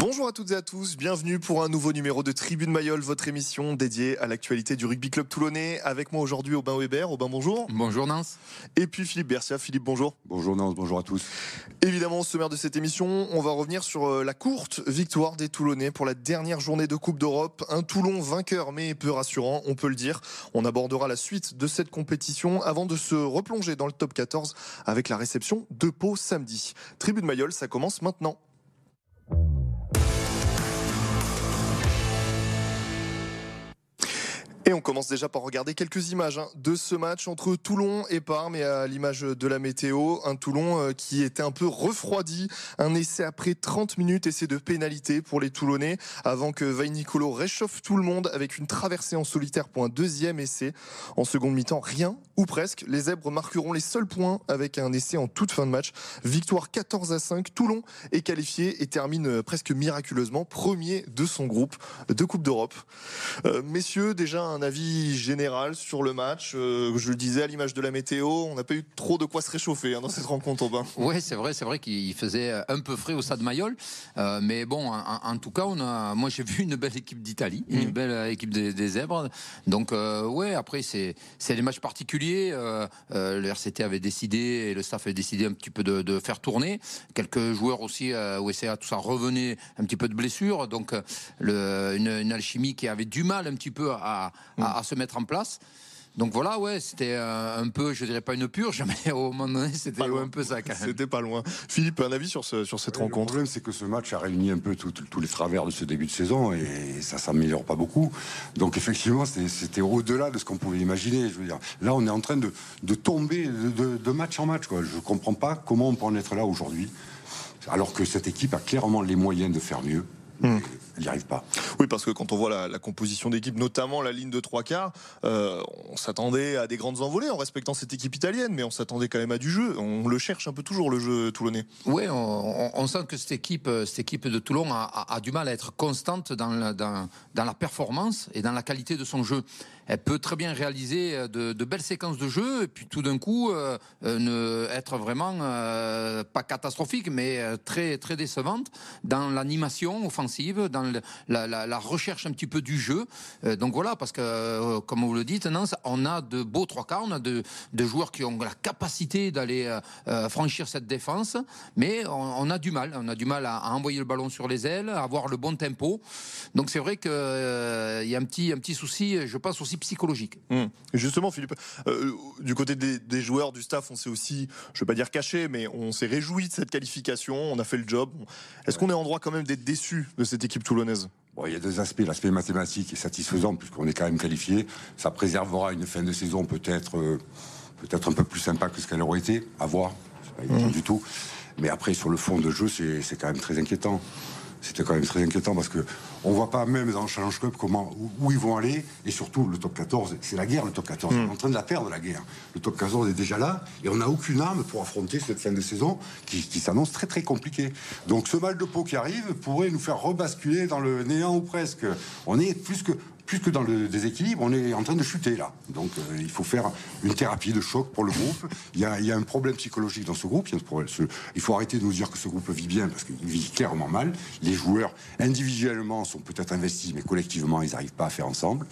Bonjour à toutes et à tous, bienvenue pour un nouveau numéro de Tribune Mayol, votre émission dédiée à l'actualité du rugby club toulonnais. Avec moi aujourd'hui Aubin Weber. Aubin, bonjour. Bonjour Nance. Et puis Philippe Bercia. Philippe, bonjour. Bonjour Nance, bonjour à tous. Évidemment, au sommaire de cette émission, on va revenir sur euh, la courte victoire des Toulonnais pour la dernière journée de Coupe d'Europe. Un Toulon vainqueur mais peu rassurant, on peut le dire. On abordera la suite de cette compétition avant de se replonger dans le top 14 avec la réception de Pau samedi. Tribune Mayol, ça commence maintenant. Et on commence déjà par regarder quelques images hein, de ce match entre Toulon et Parme et à l'image de la météo, un Toulon euh, qui était un peu refroidi, un essai après 30 minutes, essai de pénalité pour les Toulonnais avant que Vainicolo réchauffe tout le monde avec une traversée en solitaire pour un deuxième essai. En seconde mi-temps, rien ou presque. Les Zèbres marqueront les seuls points avec un essai en toute fin de match. Victoire 14 à 5. Toulon est qualifié et termine euh, presque miraculeusement premier de son groupe de Coupe d'Europe. Euh, messieurs, déjà un un avis général sur le match. Euh, je le disais à l'image de la météo, on n'a pas eu trop de quoi se réchauffer hein, dans cette rencontre au bain. Oui, c'est vrai, c'est vrai qu'il faisait un peu frais au Stade Mayol, euh, mais bon, en, tout cas, on a, moi j'ai vu une belle équipe d'Italie, une mm. belle équipe des, Zèbres. Donc euh, ouais, après c'est c'est des matchs particuliers. le RCT avait décidé et le staff avait décidé un petit peu de, faire tourner. Quelques joueurs aussi au SCA, tout ça revenait un petit peu de blessures, donc le, une, alchimie qui avait du mal un petit peu à, à, se mettre en place. Donc voilà, ouais, c'était un peu, je dirais pas une purge, mais au moment donné, c'était un peu ça C'était pas loin. Philippe, un avis sur, ce, sur cette rencontre Le problème, c'est que ce match a réuni un peu tous les travers de ce début de saison et ça s'améliore pas beaucoup. Donc effectivement, c'était au-delà de ce qu'on pouvait imaginer. Je veux dire, là, on est en train de, de tomber de, match en match. Quoi. Je comprends pas comment on peut en être là aujourd'hui, alors que cette équipe a clairement les moyens de faire mieux. Hmm. Elle n'y arrive pas. Oui, parce que quand on voit la, composition d'équipe, notamment la ligne de trois quarts, euh, on s'attendait à des grandes envolées en respectant cette équipe italienne, mais on s'attendait quand même à du jeu. On le cherche un peu toujours, le jeu toulonnais. Oui, on, sent que cette équipe, cette équipe de Toulon a, du mal à être constante dans la performance et dans la qualité de son jeu elle peut très bien réaliser euh, de, belles séquences de jeu et puis tout d'un coup euh, euh, ne être vraiment pas catastrophique mais très très décevante dans l'animation offensive, dans la, recherche un petit peu du jeu. donc voilà, parce que comme vous le dites, on a de beaux trois quarts, on a de, joueurs qui ont la capacité d'aller franchir cette défense, mais on, a du mal, on a du mal à, envoyer le ballon sur les ailes, à avoir le bon tempo. Donc c'est vrai qu'il y a un petit un petit souci, je pense aussi psychologique. Hum. Justement, Philippe, euh, du côté des, joueurs, du staff, on s'est aussi, je ne veux pas dire caché, mais on s'est réjoui de cette qualification, on a fait le job. Est-ce qu'on est en droit quand même d'être déçu de cette équipe toulonnaise? Bon, il y a deux aspects. L'aspect mathématique est satisfaisant puisqu'on est quand même qualifié. Ça préservera une fin de saison peut-être euh, peut-être un peu plus sympa que ce qu'elle aurait été. À voir. C'est pas évident hum. du tout. Mais après, sur le fond de jeu, c'est quand même très inquiétant c'était quand même très inquiétant parce que on voit pas même dans le Challenge Cup comment où, ils vont aller. Et surtout le top 14 c'est la guerre le top 14 on est en train de la perdre la guerre. Le top 14 est déjà là et on n'a aucune arme pour affronter cette fin de saison qui, s'annonce très très compliquée. Donc ce mal de peau qui arrive pourrait nous faire rebasculer dans le néant ou presque. On est plus que plus que dans le déséquilibre, on est en train de chuter là. Donc euh, il faut faire une thérapie de choc pour le groupe. Il y a, un problème psychologique dans ce groupe. Il, faut arrêter de nous dire que ce groupe vit bien parce qu'il vit clairement mal. Les joueurs individuellement sont peut-être investis, mais collectivement ils n'arrivent pas à faire ensemble.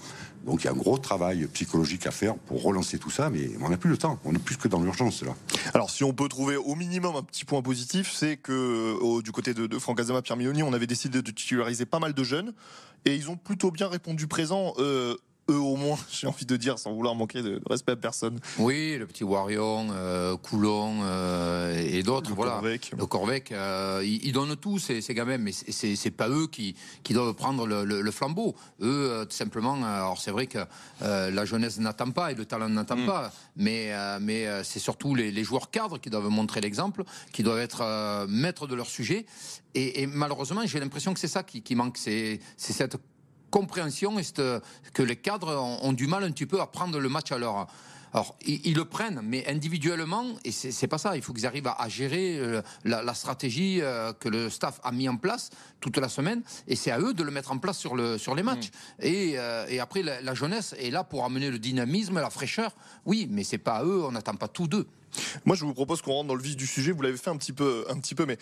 Donc il y a un gros travail psychologique à faire pour relancer tout ça, mais on n'a plus le temps. On est plus que dans l'urgence là. Alors si on peut trouver au minimum un petit point positif, c'est que du côté de, de Franck Azama, Pierre on avait décidé de titulariser pas mal de jeunes et ils ont plutôt bien répondu présent. Euh, eux au moins, j'ai envie de dire, sans vouloir manquer de respect à personne. Oui, le petit Warion, euh, Coulon euh, et d'autres. Voilà. Corvec. Le Corvec, euh, ils, donnent tout, ces, ces gamins, mais c'est pas eux qui, qui doivent prendre le, le, flambeau. Eux, tout simplement, alors c'est vrai que la jeunesse n'attend pas et le talent n'attend mm. pas, mais, mais c'est surtout les, les, joueurs cadres qui doivent montrer l'exemple, qui doivent être maîtres de leur sujet. Et, et malheureusement, j'ai l'impression que c'est ça qui, qui manque, c'est cette compréhension est que les cadres ont, du mal un petit peu à prendre le match à leur. Alors, ils, le prennent, mais individuellement, et c'est pas ça. Il faut qu'ils arrivent à, gérer euh, la, stratégie euh, que le staff a mis en place toute la semaine, et c'est à eux de le mettre en place sur, le, sur les matchs. Mmh. Et, euh, et, après, la, jeunesse est là pour amener le dynamisme, la fraîcheur. Oui, mais c'est pas à eux. On n'attend pas tous d'eux. Moi, je vous propose qu'on rentre dans le vif du sujet. Vous l'avez fait un petit peu, un petit peu, mais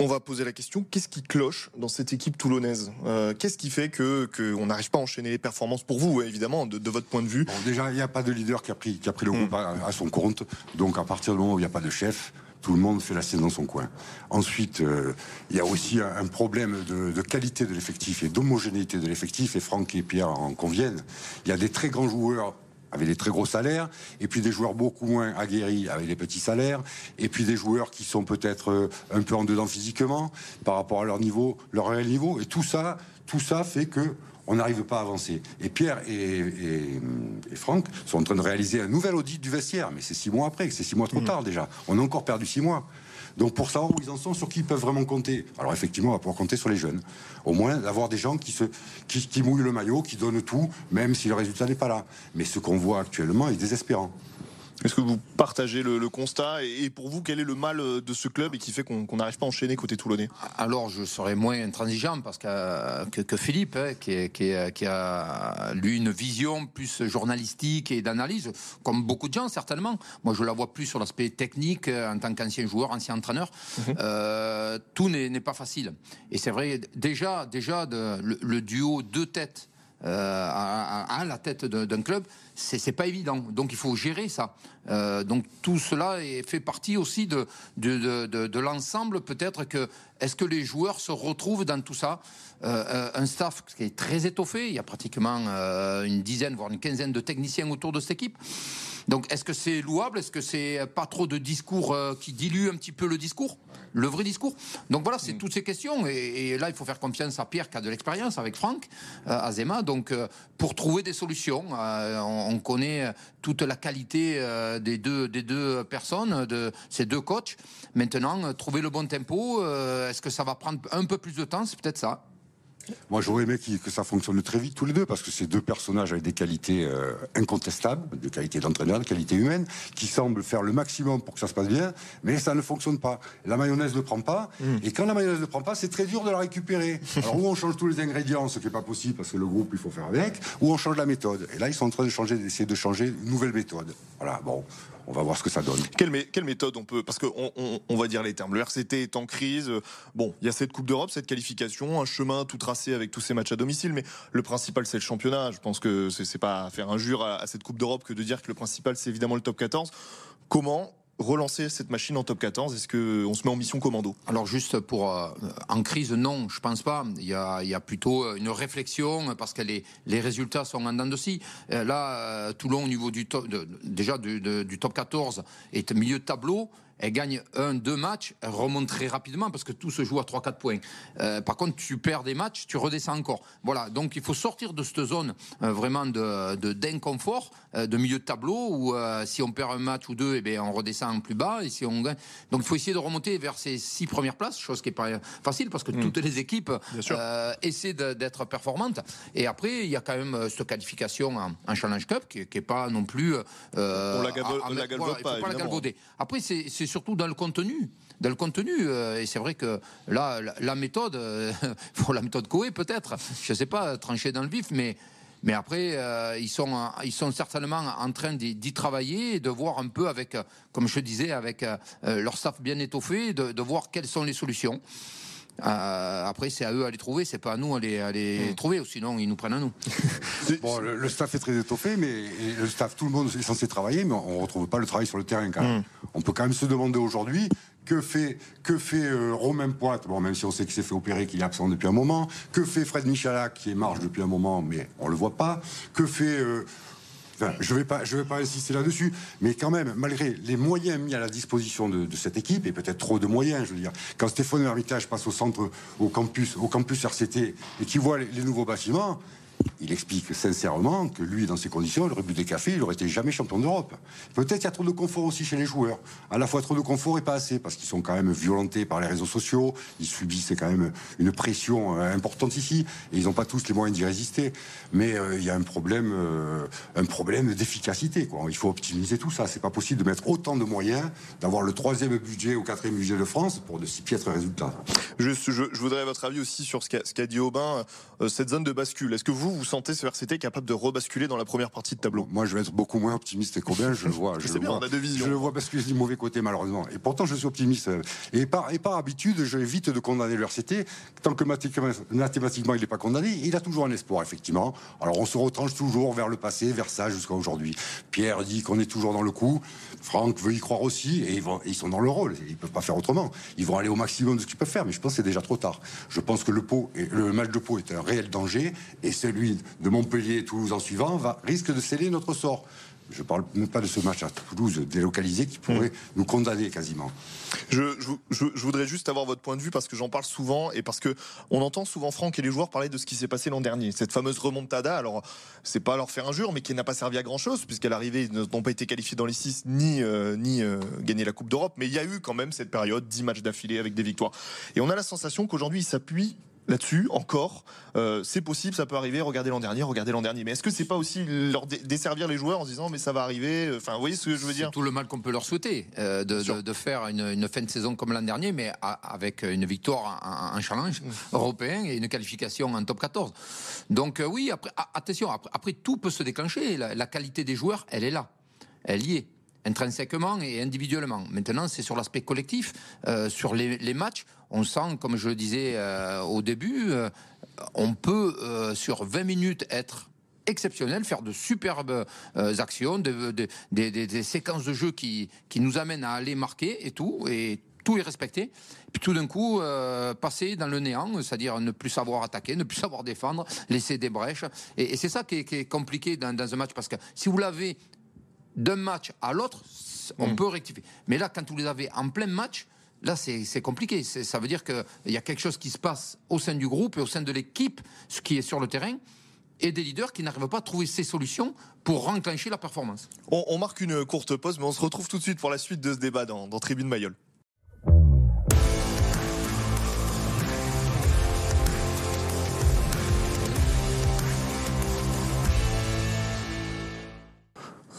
On va poser la question qu'est-ce qui cloche dans cette équipe toulonnaise? Euh, Qu'est-ce qui fait que qu'on n'arrive pas à enchaîner les performances pour vous, évidemment, de, votre point de vue? Déjà, il n'y a pas de leader qui a pris, qui a pris le groupe hmm. à, son compte. Donc, à partir du moment où il n'y a pas de chef, tout le monde fait la sienne dans son coin. Ensuite, euh, il y a aussi un, problème de, de, qualité de l'effectif et d'homogénéité de l'effectif, et Franck et Pierre en conviennent. Il y a des très grands joueurs avec des très gros salaires, et puis des joueurs beaucoup moins aguerris avec des petits salaires, et puis des joueurs qui sont peut-être euh, un peu en dedans physiquement par rapport à leur niveau, leur réel niveau, et tout ça, tout ça fait que on n'arrive pas à avancer. Et Pierre et, et, Franck sont en train de réaliser un nouvel audit du vestiaire, mais c'est six mois après, c'est six mois trop mmh. tard déjà. On a encore perdu six mois. Donc pour savoir où ils en sont, sur qui ils peuvent vraiment compter. Alors effectivement, on va pouvoir compter sur les jeunes. Au moins d'avoir des gens qui, se, qui mouillent le maillot, qui donnent tout, même si le résultat n'est pas là. Mais ce qu'on voit actuellement est désespérant. Est-ce que vous partagez le, constat et, pour vous, quel est le mal euh, de ce club et qui fait qu'on n'arrive pas à enchaîner côté toulonnais? Alors, je serais moins intransigeant parce que, que, Philippe, hein, qui, qui, a lui une vision plus journalistique et d'analyse, comme beaucoup de gens certainement. Moi, je la vois plus sur l'aspect technique euh, en tant qu'ancien joueur, ancien entraîneur. Mhm. Euh, tout n'est pas facile. Et c'est vrai, déjà, déjà de, le, duo deux têtes à, la tête d'un club, c'est pas évident. Donc il faut gérer ça. Euh, donc tout cela est, fait partie aussi de, de, de, de l'ensemble. Peut-être que est-ce que les joueurs se retrouvent dans tout ça? Euh, euh, Un staff qui est très étoffé. Il y a pratiquement une dizaine, voire une quinzaine de techniciens autour de cette équipe. Donc est-ce que c'est louable? Est-ce que c'est pas trop de discours qui diluent un petit peu le discours le vrai discours? Donc voilà, c'est mm. toutes ces questions. Et, là, il faut faire confiance à Pierre qui a de l'expérience avec Franck Azema. Donc pour trouver des solutions, on connaît toute la qualité euh, des, deux, des deux personnes, de ces deux coachs. Maintenant, trouver le bon tempo, euh, est-ce que ça va prendre un peu plus de temps? C'est peut-être ça. Moi, j'aurais aimé que ça fonctionne très vite tous les deux, parce que ces deux personnages avec des qualités euh, incontestables, des qualités d'entraîneur, des qualités humaines, qui semblent faire le maximum pour que ça se passe bien, mais ça ne fonctionne pas. La mayonnaise ne prend pas, hmm. et quand la mayonnaise ne prend pas, c'est très dur de la récupérer. Alors, ou on change tous les ingrédients, ce qui n'est pas possible, parce que le groupe, il faut faire avec, ou on change la méthode. Et là, ils sont en train de changer, d'essayer de changer une nouvelle méthode. Voilà, bon on va voir ce que ça donne. Quelle, méthode on peut Parce qu'on on, va dire les termes. Le RCT est en crise. Bon, il y a cette Coupe d'Europe, cette qualification, un chemin tout tracé avec tous ces matchs à domicile, mais le principal c'est le championnat. Je pense que c'est pas faire injure à, à cette Coupe d'Europe que de dire que le principal c'est évidemment le top 14. Comment relancer cette machine en top 14 Est-ce qu'on se met en mission commando? Alors juste pour euh, en crise, non, je pense pas. Il y a, plutôt une réflexion parce que les, les résultats sont en dents de scie. Euh, là, euh, Toulon au niveau du top, déjà du, du top 14 est milieu de tableau elle gagne un, deux matchs, elle remonte très rapidement parce que tout se joue à 3-4 points. Euh, par contre, tu perds des matchs, tu redescends encore. Voilà, donc il faut sortir de cette zone euh, vraiment de, d'inconfort, euh, de milieu de tableau où si on perd un match ou deux, eh bien, on redescend plus bas. Et si on gagne... Donc il faut essayer de remonter vers ces six premières places, chose qui n'est pas facile parce que hmm. toutes les équipes essaient d'être performantes. Et après, il y a quand même cette qualification en, Challenge Cup qui n'est pas non plus. on la, galvaude pas. la galvauder. Après, c'est surtout dans le contenu. Dans le contenu, euh, et c'est vrai que là, la, méthode, euh, pour la méthode Coé peut-être, je ne sais pas, trancher dans le vif, mais mais après, euh, ils, sont, ils sont certainement en train d'y travailler de voir un peu avec, comme je disais, avec leur staff bien étoffé, de, voir quelles sont les solutions. Euh, après, c'est à eux à les trouver, c'est pas à nous à les, à les hmm. trouver, ou sinon ils nous prennent à nous. bon, le, staff est très étoffé, mais le staff, tout le monde est censé travailler, mais on ne retrouve pas le travail sur le terrain quand même. Hmm. On peut quand même se demander aujourd'hui que fait, que fait euh, Romain Poite, bon, même si on sait qu'il s'est fait opérer, qu'il est absent depuis un moment, que fait Fred Michalak, qui est marge depuis un moment, mais on le voit pas, que fait. Euh, je ne vais, pas, insister là-dessus, mais quand même, malgré les moyens mis à la disposition de, cette équipe, et peut-être trop de moyens, je veux dire, quand Stéphane Hermitage passe au centre, au campus, au campus RCT, et qu'il voit les nouveaux bâtiments, il explique sincèrement que lui, dans ces conditions, il aurait bu des cafés, il n'aurait été jamais champion d'Europe. Peut-être qu'il y a trop de confort aussi chez les joueurs. À la fois trop de confort et pas assez, parce qu'ils sont quand même violentés par les réseaux sociaux, ils subissent quand même une pression euh, importante ici, et ils n'ont pas tous les moyens d'y résister. Mais euh, il y a un problème, euh, problème d'efficacité. Il faut optimiser tout ça. C'est pas possible de mettre autant de moyens, d'avoir le troisième budget ou quatrième budget de France pour de si piètres résultats. je, voudrais votre avis aussi sur ce qu'a dit Aubin, cette zone de bascule. Est-ce que vous vous, vous sentez ce RCT capable de rebasculer dans la première partie de tableau Moi, je vais être beaucoup moins optimiste qu'Aubin. Je vois, je, bien, vois, on a deux visions. je le vois basculer du mauvais côté, malheureusement. Et pourtant, je suis optimiste. Et par, et par habitude, j'évite de condamner le RCT. Tant que mathématiquement, il n'est pas condamné, il a toujours un espoir, effectivement. Alors, on se retranche toujours vers le passé, vers ça, jusqu'à aujourd'hui. Pierre dit qu'on est toujours dans le coup. Franck veut y croire aussi. Et ils, vont, ils sont dans le rôle. Ils ne peuvent pas faire autrement. Ils vont aller au maximum de ce qu'ils peuvent faire. Mais je pense que c'est déjà trop tard. Je pense que le, pot, le match de Pau est un réel danger. Et celui de Montpellier et Toulouse en suivant va, risque de sceller notre sort. Je ne parle même pas de ce match à Toulouse délocalisé qui pourrait hmm. nous condamner quasiment. Je, voudrais juste avoir votre point de vue parce que j'en parle souvent et parce que on entend souvent Franck et les joueurs parler de ce qui s'est passé l'an dernier. Cette fameuse remontada, alors c'est pas leur faire injure, mais qui n'a pas servi à grand chose puisqu'à l'arrivée ils n'ont pas été qualifiés dans les six ni, euh, ni euh, gagné la Coupe d'Europe. Mais il y a eu quand même cette période, 10 matchs d'affilée avec des victoires. Et on a la sensation qu'aujourd'hui ils s'appuient là-dessus encore. Euh, c'est possible, ça peut arriver. Regardez l'an dernier, regardez l'an dernier. Mais est-ce que c'est pas aussi leur desservir les joueurs en se disant mais ça va arriver Enfin, vous voyez ce que je veux dire? Tout le mal qu'on peut leur souhaiter euh, de, faire une, fin de saison comme l'an dernier, mais avec une victoire, un, challenge mmh. européen et une qualification en top 14. Donc euh, oui, après, attention, après, tout peut se déclencher. La, qualité des joueurs, elle est là, elle y est intrinsèquement et individuellement. Maintenant, c'est sur l'aspect collectif, sur les matchs on sent, comme je le disais euh, au début, euh, on peut euh, sur 20 minutes être exceptionnel, faire de superbes actions, des, séquences de jeu qui, qui nous amènent à aller marquer et tout, et tout est respecté. Puis tout d'un coup, passer dans le néant, c'est-à-dire ne plus savoir attaquer, ne plus savoir défendre, laisser des brèches. Et, c'est ça qui est, compliqué dans, un match, parce que si vous l'avez d'un match à l'autre, on mm. peut rectifier. Mais là, quand vous les avez en plein match, Là, c'est compliqué. Ça veut dire qu'il y a quelque chose qui se passe au sein du groupe et au sein de l'équipe, ce qui est sur le terrain, et des leaders qui n'arrivent pas à trouver ces solutions pour renclencher la performance. On, marque une courte pause, mais on se retrouve tout de suite pour la suite de ce débat dans, dans Tribune Mayol.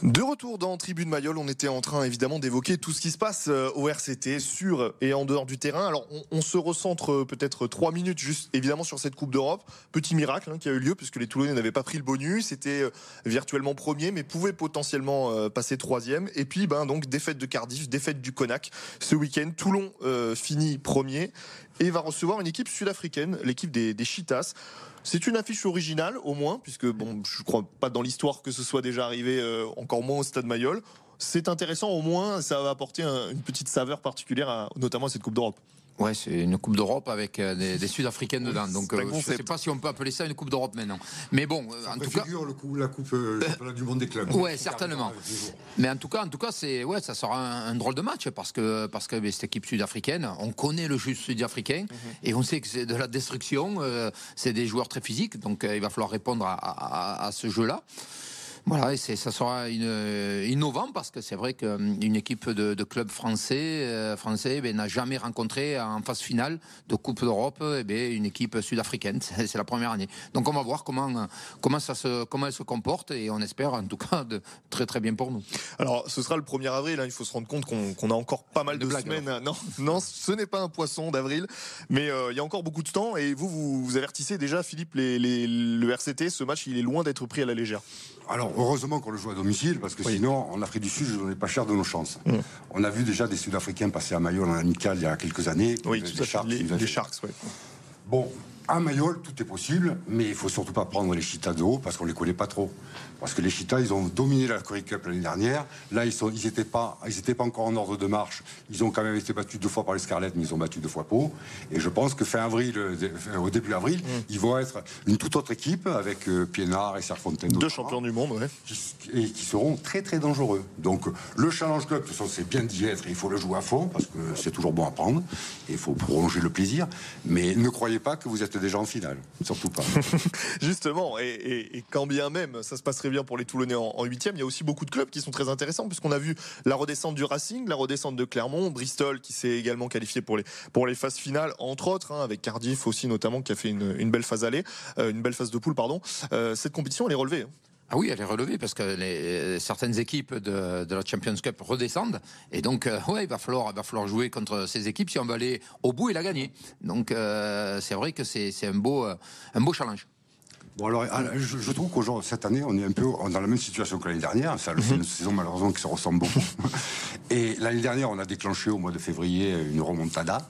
De retour dans Tribune Mayol, on était en train évidemment d'évoquer tout ce qui se passe euh, au RCT, sur et en dehors du terrain. Alors on, se recentre euh, peut-être trois minutes juste évidemment sur cette Coupe d'Europe. Petit miracle hein, qui a eu lieu puisque les Toulonnais n'avaient pas pris le bonus, c'était euh, virtuellement premier mais pouvaient potentiellement passer troisième. Et puis ben donc défaite de Cardiff, défaite du Conac ce week-end. Toulon finit premier et va recevoir une équipe sud-africaine, l'équipe des, Cheetahs. C'est une affiche originale, au moins, puisque bon, je ne crois pas dans l'histoire que ce soit déjà arrivé, euh, encore moins au Stade Mayol. C'est intéressant, au moins, ça va apporter une petite saveur particulière, notamment à cette Coupe d'Europe. Ouais, c'est une Coupe d'Europe avec euh, des, Sud-Africaines dedans. Donc, euh, je ne sais pas si on peut appeler ça une Coupe d'Europe maintenant. Mais bon, euh, en tout cas. Le coup, la Coupe du Monde des clubs. Ouais, certainement. Mais en tout cas, en tout cas, c'est ouais, ça sera un, drôle de match parce que parce que cette équipe sud-africaine, on connaît le jeu sud-africain mhm. et on sait que c'est de la destruction. c'est des joueurs très physiques, donc il va falloir répondre à, à ce jeu-là. Voilà, et ça sera une, euh, innovant parce que c'est vrai qu'une équipe de, de club français, euh, français ben, n'a jamais rencontré en phase finale de Coupe d'Europe eh ben, une équipe sud-africaine. C'est la première année. Donc on va voir comment, comment, ça se, comment elle se comporte et on espère en tout cas de très très bien pour nous. Alors ce sera le 1er avril, hein, il faut se rendre compte qu'on a encore pas mal de, semaines. Non, non, ce n'est pas un poisson d'avril, mais euh, il y a encore beaucoup de temps et vous, vous, vous avertissez déjà Philippe, les, les, le RCT, ce match il est loin d'être pris à la légère. Alors, heureusement qu'on le joue à domicile, parce que sinon, en Afrique du Sud, je ne donnais pas cher de nos chances. Mm. On a vu déjà des Sud-Africains passer à Mayol en amical il y a quelques années. Oui, Les, les Sharks, oui. Bon, à Mayol, tout est possible, mais il faut surtout pas prendre les Cheetahs de haut parce qu'on les connaît pas trop. Parce que les Cheetahs, ils ont dominé la Curry Cup l'année dernière. Là, ils sont, ils étaient pas, ils étaient pas encore en ordre de marche. Ils ont quand même été battus deux fois par les Scarlett, mais ils ont battu deux fois Pau. Et je pense que fin avril, euh, au début avril, mm. ils vont être une toute autre équipe avec euh, Pienard et Serfontaine. Deux champions du monde, ouais. et qui seront très très dangereux. Donc le Challenge Club, de toute façon, c'est bien d'y être. Il faut le jouer à fond parce que c'est toujours bon à prendre. Et il faut prolonger le plaisir. Mais ne croyez pas que vous êtes déjà en finale. Surtout pas. Justement, et, quand bien même ça se passerait bien pour les Toulonnais en huitième, il y a aussi beaucoup de clubs qui sont très intéressants, puisqu'on a vu la redescente du Racing, la redescente de Clermont, Bristol qui s'est également qualifié pour les, pour les phases finales, entre autres, hein, avec Cardiff aussi notamment qui a fait une, belle phase euh, une belle phase de poule, pardon. Euh, cette compétition, elle est relevée. Hein. Ah oui, elle est relevée parce que les, certaines équipes de, la Champions Cup redescendent et donc euh, ouais, il va falloir, va falloir jouer contre ces équipes si on veut aller au bout et la gagner. Donc euh, c'est vrai que c'est un beau, un beau challenge. Bon alors, ah, je, trouve qu'aujourd'hui, cette année, on est un peu dans la même situation que l'année dernière. Ça fait une saison malheureusement qui se ressemble beaucoup. Et l'année dernière, on a déclenché au mois de février une remontada.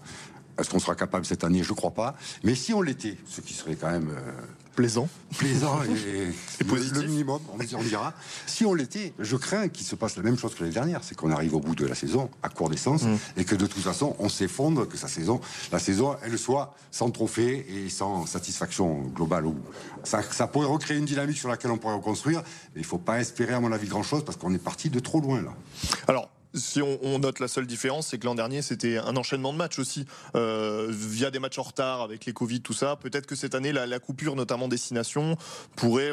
Est-ce qu'on sera capable cette année? Je ne crois pas. Mais si on l'était, ce qui serait quand même euh, plaisant, plaisant et, Le, minimum, on, dira. Si on l'était, je crains qu'il se passe la même chose que l'année dernière, c'est qu'on arrive au bout de la saison à court d'essence mm. et que de toute façon on s'effondre, que sa saison, la saison, elle soit sans trophée et sans satisfaction globale. Ça, ça pourrait recréer une dynamique sur laquelle on pourrait reconstruire, mais il ne faut pas espérer à mon avis grand chose parce qu'on est parti de trop loin là. Alors si on, note la seule différence, c'est que l'an dernier, c'était un enchaînement de matchs aussi, euh, via des matchs en retard avec les Covid, tout ça. Peut-être que cette année, la, coupure, notamment destination, pourrait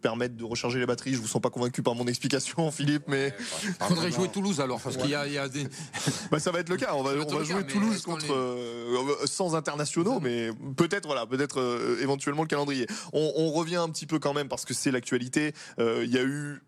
permettre de recharger les batteries. Je vous sens pas convaincu par mon explication, Philippe, mais il faudrait jouer Toulouse alors, parce qu'il y, a, des. Bah, ça va être le cas. On va, jouer Toulouse contre euh, sans internationaux, mais peut-être voilà, peut-être euh, éventuellement le calendrier. On, on, revient un petit peu quand même parce que c'est l'actualité. Il y a eu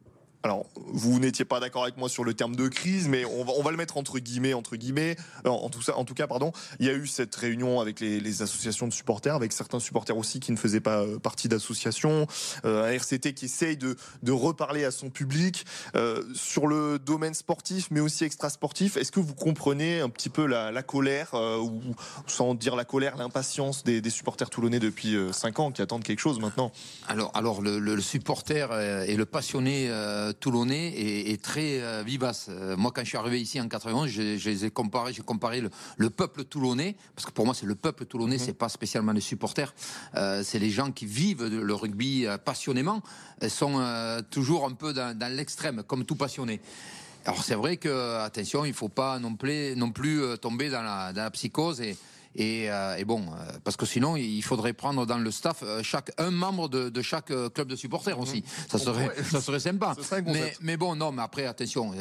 alors, vous n'étiez pas d'accord avec moi sur le terme de crise, mais on va, le mettre entre guillemets, entre guillemets. En, tout, cas, pardon, il y a eu cette réunion avec les, associations de supporters, avec certains supporters aussi qui ne faisaient pas euh, partie d'associations, euh, un RCT qui essaye de, de reparler à son public euh, sur le domaine sportif, mais aussi extra-sportif. Est-ce que vous comprenez un petit peu la, colère, ou sans dire la colère, l'impatience des, supporters toulonnais depuis 5 ans qui attendent quelque chose maintenant? Alors, alors le, supporter et le passionné toulonnais est, très euh, vivace. Euh, moi, quand je suis arrivé ici en 91, je, les ai comparés, j'ai comparé le, peuple toulonnais, parce que pour moi, c'est le peuple toulonnais, mhm. c'est pas spécialement les supporters. Euh, c'est les gens qui vivent le rugby passionnément, sont toujours un peu dans, l'extrême, comme tout passionné. Alors c'est vrai que attention, il faut pas non plus, non plus tomber dans la, dans la psychose et, euh, et, bon, euh, parce que sinon, il faudrait prendre dans le staff euh, chaque, un membre de, chaque club de supporters aussi. Mhm. Ça serait, ça serait sympa. mais, bon, non, mais après, attention,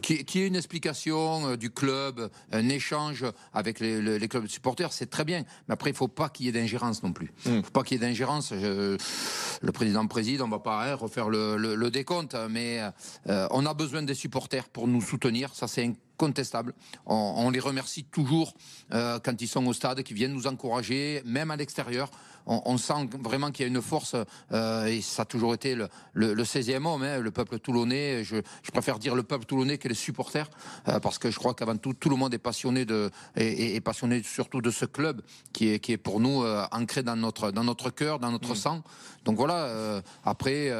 qui qu'il y ait une explication du club, un échange avec les, clubs de supporters, c'est très bien. Mais après, il ne faut pas qu'il y ait d'ingérence non plus. Il mhm. ne faut pas qu'il y ait d'ingérence. Le président préside, on ne va pas hein, refaire le, décompte, mais on a besoin des supporters pour nous soutenir. Ça, c'est contestable. On, les remercie toujours euh, quand ils sont au stade, qui viennent nous encourager, même à l'extérieur. On, sent vraiment qu'il y a une force, euh, et ça a toujours été le, 16e homme, hein, le peuple toulonnais. Je, préfère dire le peuple toulonnais que les supporters, euh, parce que je crois qu'avant tout, tout le monde est passionné de, et, passionné surtout de ce club qui est, qui est pour nous ancré dans notre, dans notre cœur, dans notre mmh. sang. Donc voilà, après.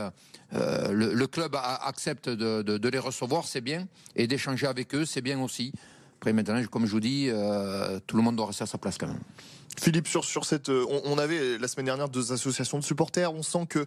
Euh, le, club accepte de, les recevoir, c'est bien, et d'échanger avec eux, c'est bien aussi. Après, maintenant, comme je vous dis, euh, tout le monde doit rester à sa place quand même. Philippe, sur, sur cette, euh, on, avait la semaine dernière deux associations de supporters. On sent que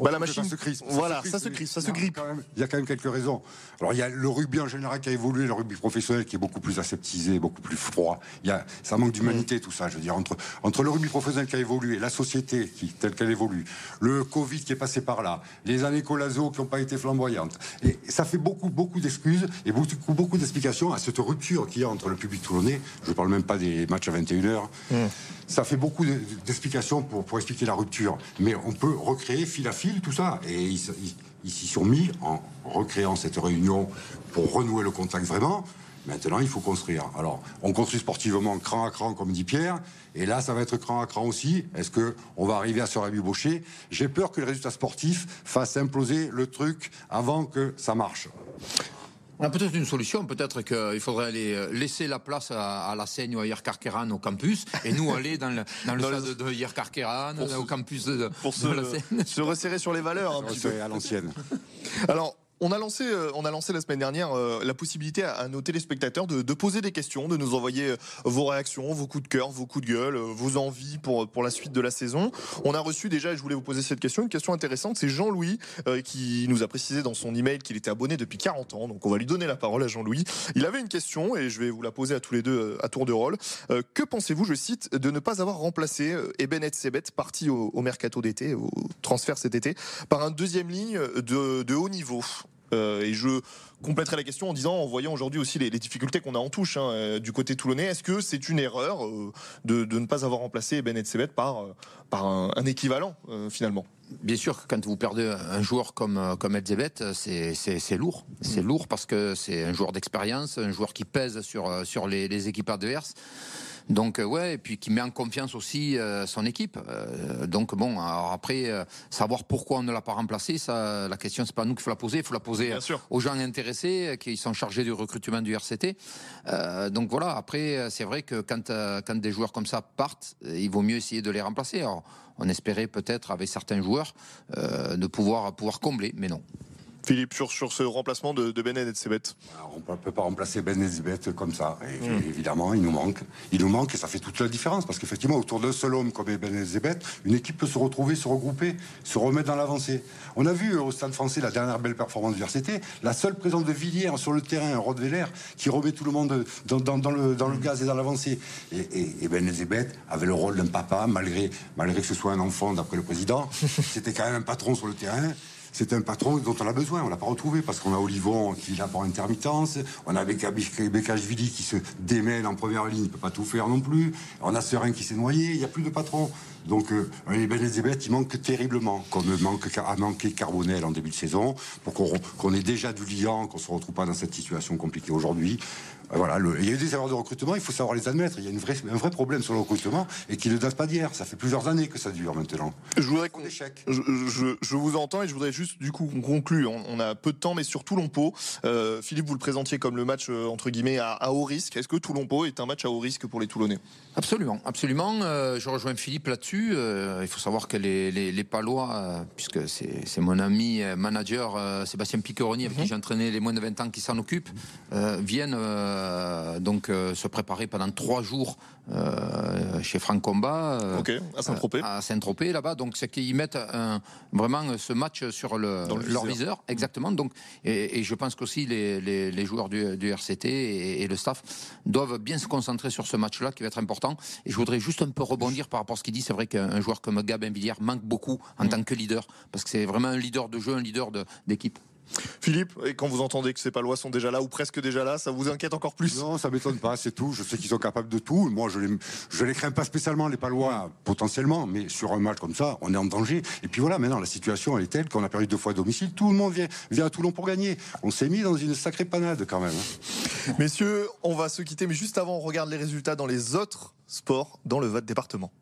bah, la machine se crispe. Voilà, ça se crispe, ça se grippe. Il y a quand même quelques raisons. Alors il y a le rugby en général qui a évolué, le rugby professionnel qui est beaucoup plus aseptisé, beaucoup plus froid. Il y a, ça manque d'humanité mm. tout ça. Je veux dire entre entre le rugby professionnel qui a évolué, la société qui telle qu'elle évolue, le Covid qui est passé par là, les années Colazo qui n'ont pas été flamboyantes, et ça fait beaucoup beaucoup d'excuses et beaucoup beaucoup d'explications à cette rupture qu'il y a entre le public toulonnais. Je ne parle même pas des matchs à 21 h ça fait beaucoup d'explications pour, pour expliquer la rupture. Mais on peut recréer fil à fil tout ça. Et ils s'y sont mis en recréant cette réunion pour renouer le contact vraiment. Maintenant, il faut construire. Alors, on construit sportivement cran à cran, comme dit Pierre, et là, ça va être cran à cran aussi. Est-ce qu'on va arriver à se rabibocher? J'ai peur que le résultat sportif fasse imploser le truc avant que ça marche. On a peut-être une solution, peut-être qu'il faudrait aller euh, laisser la place à, la Seigne ou à Yerkarkeran au campus, et nous aller dans le, dans le stade de Yerkarkeran, au campus de, pour se, la Seine. se resserrer sur les valeurs un petit peu. à l'ancienne. Alors, on a lancé, euh, on a lancé la semaine dernière euh, la possibilité à, nos téléspectateurs de, poser des questions, de nous envoyer euh, vos réactions, vos coups de cœur, vos coups de gueule, vos envies pour, pour la suite de la saison. On a reçu déjà, et je voulais vous poser cette question, une question intéressante. C'est Jean-Louis qui nous a précisé dans son email qu'il était abonné depuis 40 ans. Donc on va lui donner la parole à Jean-Louis. Il avait une question et je vais vous la poser à tous les deux à tour de rôle. que pensez-vous, je cite, de ne pas avoir remplacé Ebenet Sebet, parti au, mercato d'été, au transfert cet été, par un deuxième ligne de, de haut niveau? Euh, et je compléterai la question en disant, en voyant aujourd'hui aussi les, difficultés qu'on a en touche hein, euh, du côté toulonnais, est-ce que c'est une erreur euh, de, ne pas avoir remplacé Ben Sebet par, par un, équivalent finalement? Bien sûr, quand vous perdez un joueur comme comme c'est lourd. C'est lourd parce que c'est un joueur d'expérience, un joueur qui pèse sur sur les, les équipes adverses. Donc ouais, et puis qui met en confiance aussi son équipe. donc bon, alors après savoir pourquoi on ne l'a pas remplacé, ça, la question c'est pas nous qu'il faut la poser, il faut la poser aux gens intéressés qui sont chargés du recrutement du RCT. donc voilà, après c'est vrai que quand quand des joueurs comme ça partent, il vaut mieux essayer de les remplacer. Alors, on espérait peut-être avec certains joueurs de pouvoir pouvoir combler, mais non. Philippe, sur, sur ce remplacement de, de Ben Sebet On ne peut pas remplacer Ben Sebet comme ça. Hmm. Évidemment, il nous manque. Il nous manque et ça fait toute la différence. Parce qu'effectivement, autour d'un seul homme comme Ben Sebet, une équipe peut se retrouver, se regrouper, se remettre dans l'avancée. On a vu au Stade français la dernière belle performance du RCT, la seule présence de Villiers sur le terrain, Rodveller, qui remet tout le monde dans, le, dans le, gaz et dans l'avancée. Et, et, Ben Zebet avait le rôle d'un papa, malgré, malgré que ce soit un enfant d'après le président. C'était quand même un patron sur le terrain c'est un patron dont on a besoin. On l'a pas retrouvé parce qu'on a Olivon qui l'a par intermittence. On a Bekashvili qui se démène en première ligne, il peut pas tout faire non plus. On a Serein qui s'est noyé. Il n'y a plus de patron. Donc euh, les Ben il manque terriblement, comme manque, a manqué Carbonel en début de saison, pour qu'on ait déjà du liant, qu'on se retrouve pas dans cette situation compliquée aujourd'hui. Euh, voilà, il y a eu des erreurs de recrutement, il faut savoir les admettre. Il y a une vraie, un vrai problème sur le recrutement et qui ne date pas d'hier. Ça fait plusieurs années que ça dure maintenant. Je voudrais qu'on je, je, vous entends et je voudrais juste du coup qu'on conclue. On, a peu de temps, mais sur Toulon-Pau, euh, Philippe, vous le présentiez comme le match euh, entre guillemets à, haut risque. Est-ce que Toulon-Pau est un match à haut risque pour les Toulonnais? Absolument, absolument. je rejoins Philippe là-dessus. Il faut savoir que les, les, Palois, puisque c'est mon ami manager Sébastien Picoroni avec qui mhm. j'ai entraîné les moins de 20 ans qui s'en occupent, viennent euh, donc euh, se préparer pendant trois jours euh, chez Franck Combat, à Saint-Tropez, à Saint-Tropez là-bas. Donc c'est qu'ils mettent vraiment ce match sur le, leur viseur, exactement. Donc et, je pense qu'aussi les, les, joueurs du, RCT et, le staff doivent bien se concentrer sur ce match-là qui va être important. Et je voudrais juste un peu rebondir par rapport à ce qu'il dit. C'est vrai qu'un joueur comme Gabin Villiers manque beaucoup en mm. tant que leader parce que c'est vraiment un leader de jeu, un leader d'équipe. Philippe, et quand vous entendez que ces Palois sont déjà là ou presque déjà là, ça vous inquiète encore plus? Non, ça m'étonne pas, c'est tout. Je sais qu'ils sont capables de tout. Moi, je les, je les crains pas spécialement, les Palois, potentiellement, mais sur un match comme ça, on est en danger. Et puis voilà, maintenant, la situation, elle est telle qu'on a perdu deux fois à domicile. Tout le monde vient, vient à Toulon pour gagner. On s'est mis dans une sacrée panade quand même. Hein. Messieurs, on va se quitter, mais juste avant, on regarde les résultats dans les autres sports dans le vote département.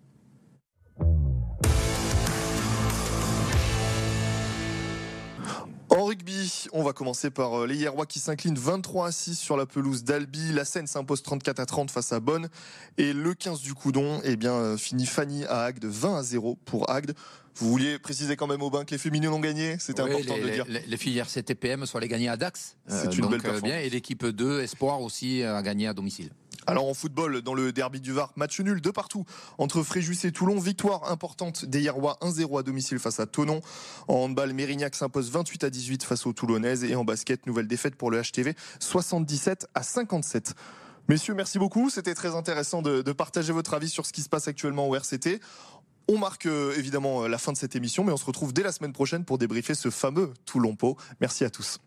En rugby, on va commencer par euh, les Hierrois qui s'inclinent 23 à 6 sur la pelouse d'Albi. La Seine s'impose 34 à 30 face à Bonn. Et le 15 du Coudon, eh bien, euh, finit Fanny à Agde 20 à 0 pour Agde. Vous vouliez préciser quand même au bain que les féminines ont gagné? C'était important de le dire. Les, les filles RCTPM sont allées gagner à Dax. C'est une belle performance. Bien, et l'équipe 2 Espoir aussi a gagné à domicile. Alors en football, dans le derby du Var, match nul de partout entre Fréjus et Toulon. Victoire importante des Hierrois 1-0 à domicile face à Tonon. En handball, Mérignac s'impose 28 à 18 face aux Toulonnaises. Et en basket, nouvelle défaite pour le HTV 77 à 57. Messieurs, merci beaucoup. C'était très intéressant de, partager votre avis sur ce qui se passe actuellement au RCT. On marque euh, évidemment euh, la fin de cette émission, mais on se retrouve dès la semaine prochaine pour débriefer ce fameux Toulon-Pau. Merci à tous.